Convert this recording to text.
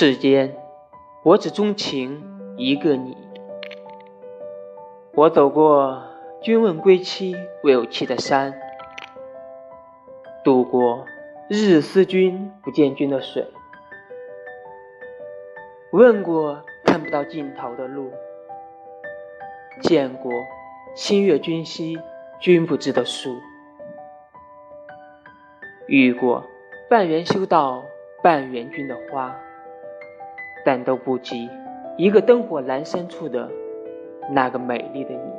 世间，我只钟情一个你。我走过君问归期未有期的山，渡过日思君不见君的水，问过看不到尽头的路，见过星月君兮君不知的树，遇过半缘修道半缘君的花，但都不及一个灯火阑珊处的。那个美丽的你。